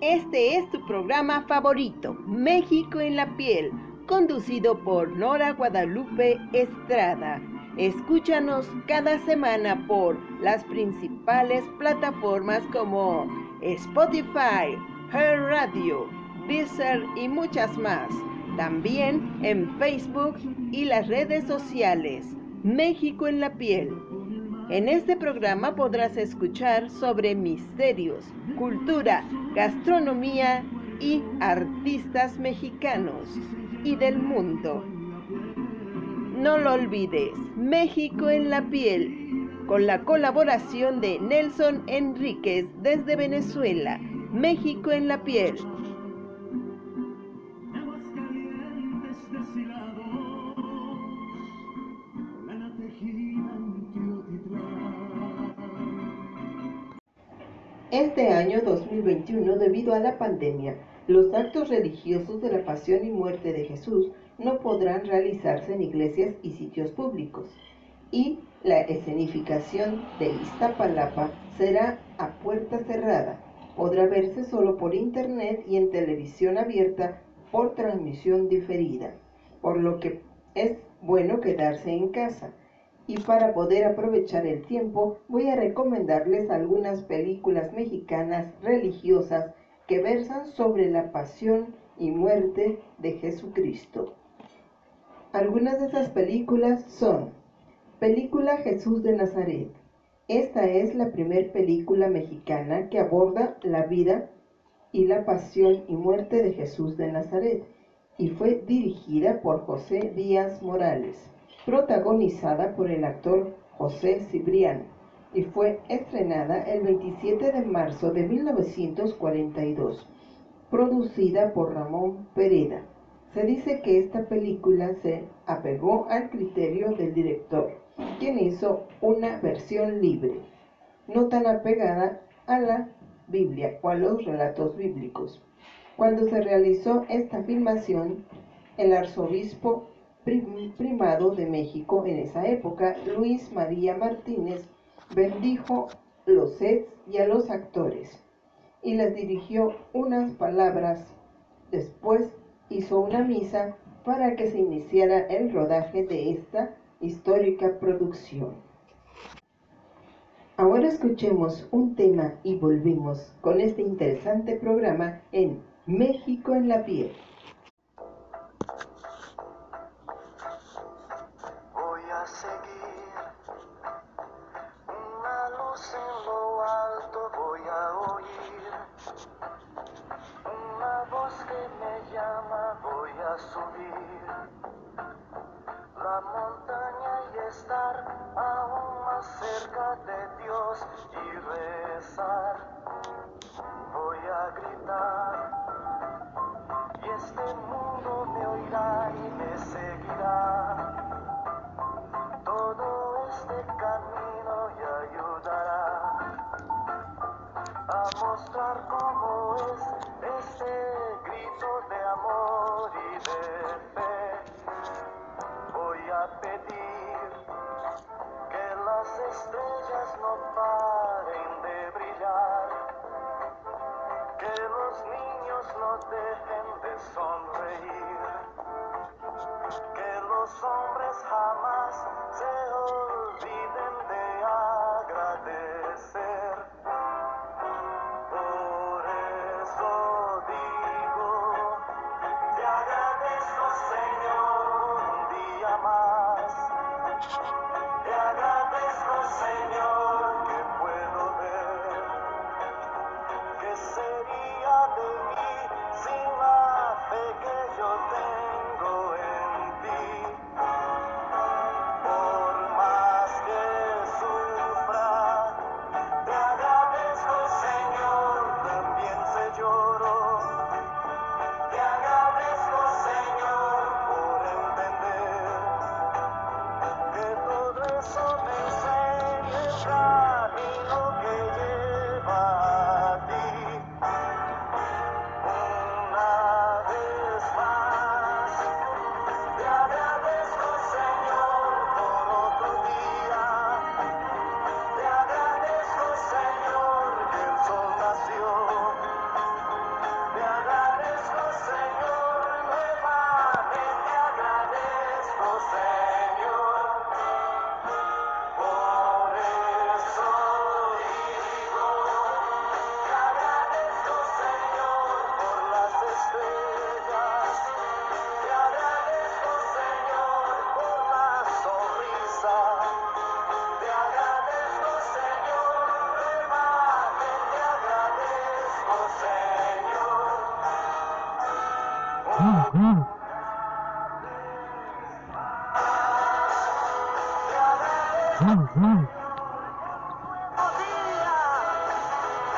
Este es tu programa favorito, México en la piel, conducido por Nora Guadalupe Estrada. Escúchanos cada semana por las principales plataformas como Spotify, Her Radio, Deezer y muchas más. También en Facebook y las redes sociales. México en la piel. En este programa podrás escuchar sobre misterios, cultura, gastronomía y artistas mexicanos y del mundo. No lo olvides, México en la piel, con la colaboración de Nelson Enríquez desde Venezuela. México en la piel. Este año 2021, debido a la pandemia, los actos religiosos de la pasión y muerte de Jesús no podrán realizarse en iglesias y sitios públicos, y la escenificación de Iztapalapa será a puerta cerrada. Podrá verse solo por internet y en televisión abierta por transmisión diferida, por lo que es bueno quedarse en casa y para poder aprovechar el tiempo voy a recomendarles algunas películas mexicanas religiosas que versan sobre la pasión y muerte de Jesucristo. Algunas de esas películas son Película Jesús de Nazaret. Esta es la primera película mexicana que aborda la vida y la pasión y muerte de Jesús de Nazaret y fue dirigida por José Díaz Morales protagonizada por el actor José Cibrián, y fue estrenada el 27 de marzo de 1942, producida por Ramón Pereda. Se dice que esta película se apegó al criterio del director, quien hizo una versión libre, no tan apegada a la Biblia o a los relatos bíblicos. Cuando se realizó esta filmación, el arzobispo primado de México en esa época, Luis María Martínez, bendijo los sets y a los actores y les dirigió unas palabras. Después hizo una misa para que se iniciara el rodaje de esta histórica producción. Ahora escuchemos un tema y volvemos con este interesante programa en México en la piel.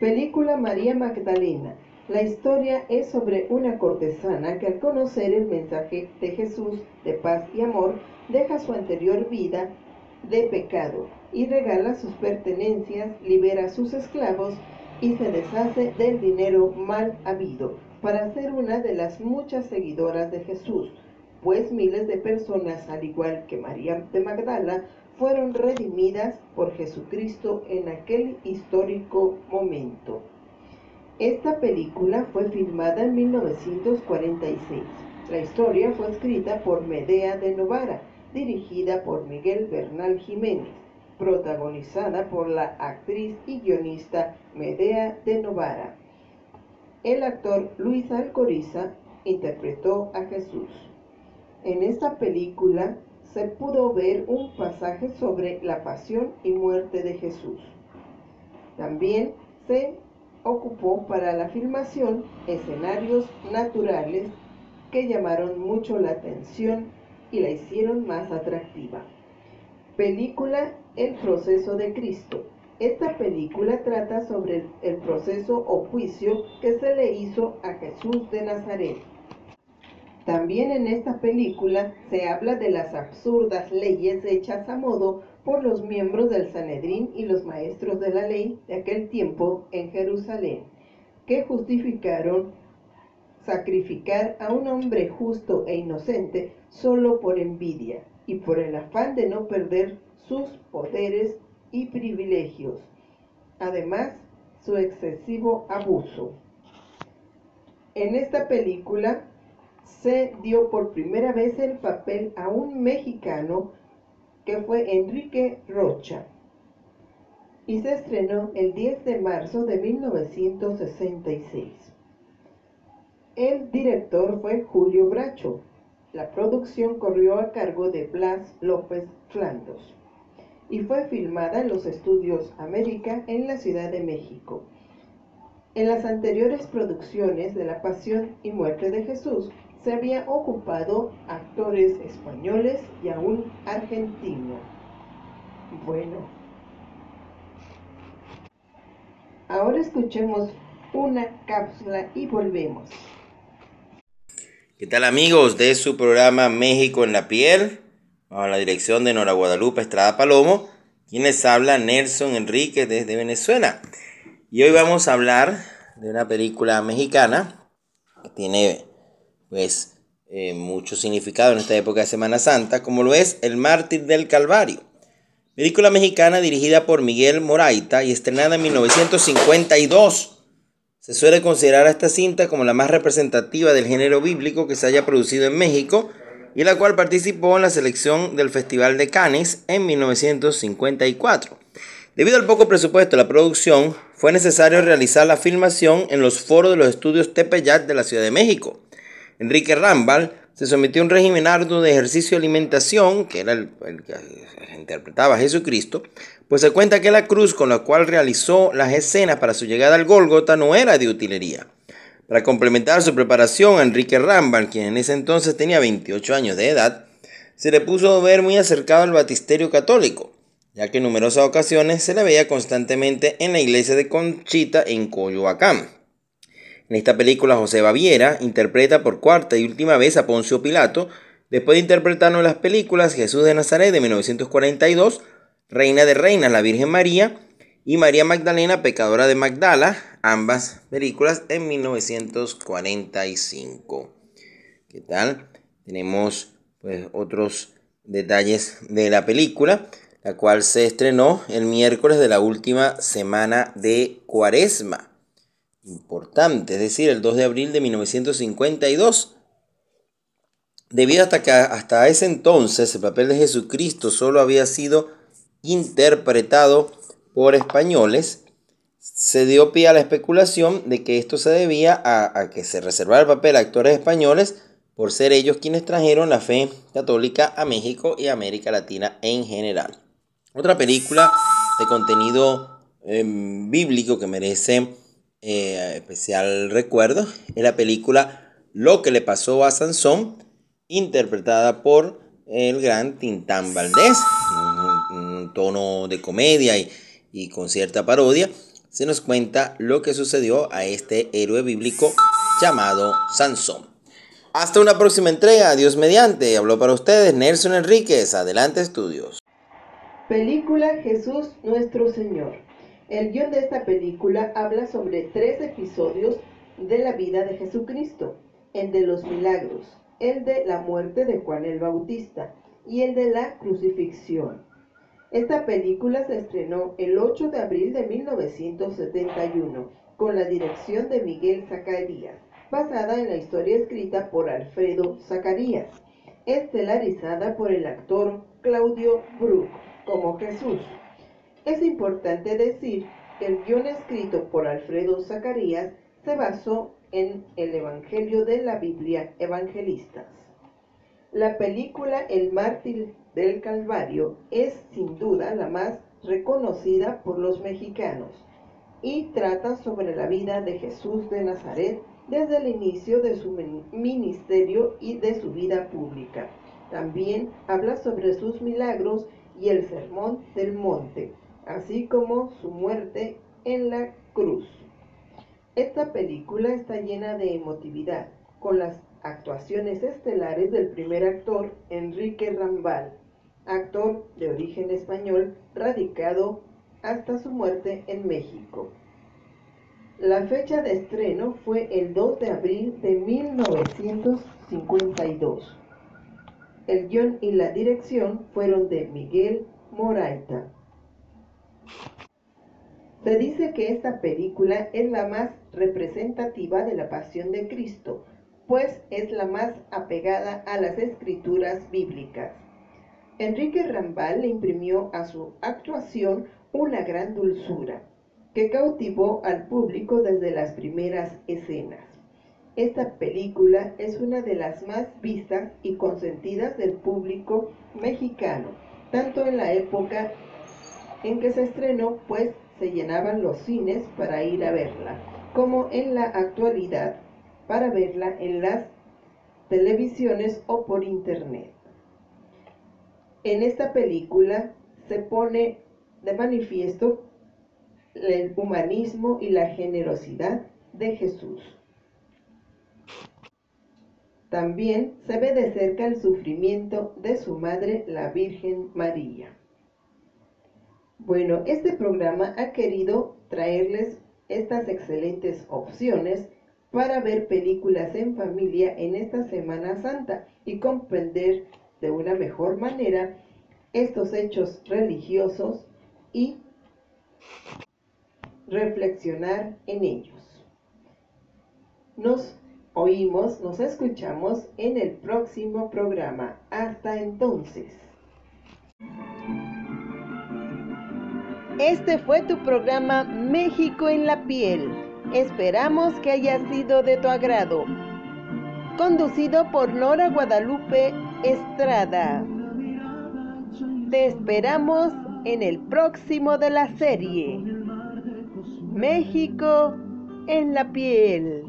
Película María Magdalena. La historia es sobre una cortesana que al conocer el mensaje de Jesús de paz y amor deja su anterior vida de pecado y regala sus pertenencias, libera a sus esclavos y se deshace del dinero mal habido para ser una de las muchas seguidoras de Jesús, pues miles de personas, al igual que María de Magdala, fueron redimidas por Jesucristo en aquel histórico momento. Esta película fue filmada en 1946. La historia fue escrita por Medea de Novara, dirigida por Miguel Bernal Jiménez, protagonizada por la actriz y guionista Medea de Novara. El actor Luis Alcoriza interpretó a Jesús. En esta película se pudo ver un pasaje sobre la pasión y muerte de Jesús. También se ocupó para la filmación escenarios naturales que llamaron mucho la atención y la hicieron más atractiva. Película El proceso de Cristo. Esta película trata sobre el proceso o juicio que se le hizo a Jesús de Nazaret también en esta película se habla de las absurdas leyes hechas a modo por los miembros del Sanedrín y los maestros de la ley de aquel tiempo en Jerusalén, que justificaron sacrificar a un hombre justo e inocente solo por envidia y por el afán de no perder sus poderes y privilegios. Además, su excesivo abuso. En esta película se dio por primera vez el papel a un mexicano que fue Enrique Rocha y se estrenó el 10 de marzo de 1966. El director fue Julio Bracho. La producción corrió a cargo de Blas López Flandos y fue filmada en los estudios América en la Ciudad de México. En las anteriores producciones de La Pasión y Muerte de Jesús se había ocupado actores españoles y a un argentino. Bueno, ahora escuchemos una cápsula y volvemos. ¿Qué tal amigos de su programa México en la piel? A la dirección de Nora Guadalupe Estrada Palomo, quienes habla Nelson Enrique desde Venezuela. Y hoy vamos a hablar de una película mexicana que tiene pues eh, mucho significado en esta época de Semana Santa, como lo es El Mártir del Calvario. Película mexicana dirigida por Miguel Moraita y estrenada en 1952. Se suele considerar a esta cinta como la más representativa del género bíblico que se haya producido en México y la cual participó en la selección del Festival de Cannes en 1954. Debido al poco presupuesto de la producción, fue necesario realizar la filmación en los foros de los estudios Tepeyac de la Ciudad de México. Enrique Rambal se sometió a un régimen arduo de ejercicio y alimentación, que era el, que interpretaba a Jesucristo, pues se cuenta que la cruz con la cual realizó las escenas para su llegada al Gólgota no era de utilería. Para complementar su preparación a Enrique Rambal, quien en ese entonces tenía 28 años de edad, se le puso ver muy acercado al batisterio católico, ya que en numerosas ocasiones se le veía constantemente en la iglesia de Conchita en Coyoacán. En esta película José Baviera interpreta por cuarta y última vez a Poncio Pilato, después de interpretar en las películas Jesús de Nazaret de 1942, Reina de Reinas, la Virgen María, y María Magdalena, pecadora de Magdala, ambas películas en 1945. ¿Qué tal? Tenemos pues otros detalles de la película, la cual se estrenó el miércoles de la última semana de Cuaresma. Importante, es decir, el 2 de abril de 1952. Debido hasta que hasta ese entonces el papel de Jesucristo solo había sido interpretado por españoles, se dio pie a la especulación de que esto se debía a, que se reservara el papel a actores españoles por ser ellos quienes trajeron la fe católica a México y América Latina en general. Otra película de contenido em, bíblico que merece eh, especial recuerdo es la película Lo que le pasó a Sansón, interpretada por el gran Tintán Valdés, un, tono de comedia y, y con cierta parodia, se nos cuenta lo que sucedió a este héroe bíblico llamado Sansón. Hasta una próxima entrega, Dios mediante. Habló para ustedes Nelson Enríquez. Adelante, estudios. Película Jesús nuestro Señor. El guion de esta película habla sobre tres episodios de la vida de Jesucristo, el de los milagros, el de la muerte de Juan el Bautista y el de la crucifixión. Esta película se estrenó el 8 de abril de 1971 con la dirección de Miguel Zacarías basada en la historia escrita por Alfredo Zacarías, estelarizada por el actor Claudio Brook como Jesús. Es importante decir que el guion escrito por Alfredo Zacarías se basó en el Evangelio de la Biblia Evangelistas. La película El mártir del Calvario es sin duda la más reconocida por los mexicanos y trata sobre la vida de Jesús de Nazaret desde el inicio de su ministerio y de su vida pública. También habla sobre sus milagros y el sermón del monte, así como su muerte en la cruz. Esta película está llena de emotividad, con las actuaciones estelares del primer actor, Enrique Rambal, actor de origen español radicado hasta su muerte en México. La fecha de estreno fue el 2 de abril de 1952. El guion y la dirección fueron de Miguel Moraita. Se dice que esta película es la más representativa de la pasión de Cristo, pues es la más apegada a las escrituras bíblicas. Enrique Rambal le imprimió a su actuación una gran dulzura que cautivó al público desde las primeras escenas. Esta película es una de las más vistas y consentidas del público mexicano, tanto en la época en que se estrenó, pues se llenaban los cines para ir a verla, como en la actualidad para verla en las televisiones o por internet. En esta película se pone de manifiesto el humanismo y la generosidad de Jesús. También se ve de cerca el sufrimiento de su madre, la Virgen María. Bueno, este programa ha querido traerles estas excelentes opciones para ver películas en familia en esta Semana Santa y comprender de una mejor manera estos hechos religiosos y reflexionar en ellos. Nos oímos, nos escuchamos en el próximo programa. Hasta entonces. Este fue tu programa México en la piel. Esperamos que haya sido de tu agrado. Conducido por Nora Guadalupe Estrada. Te esperamos en el próximo de la serie. México en la piel.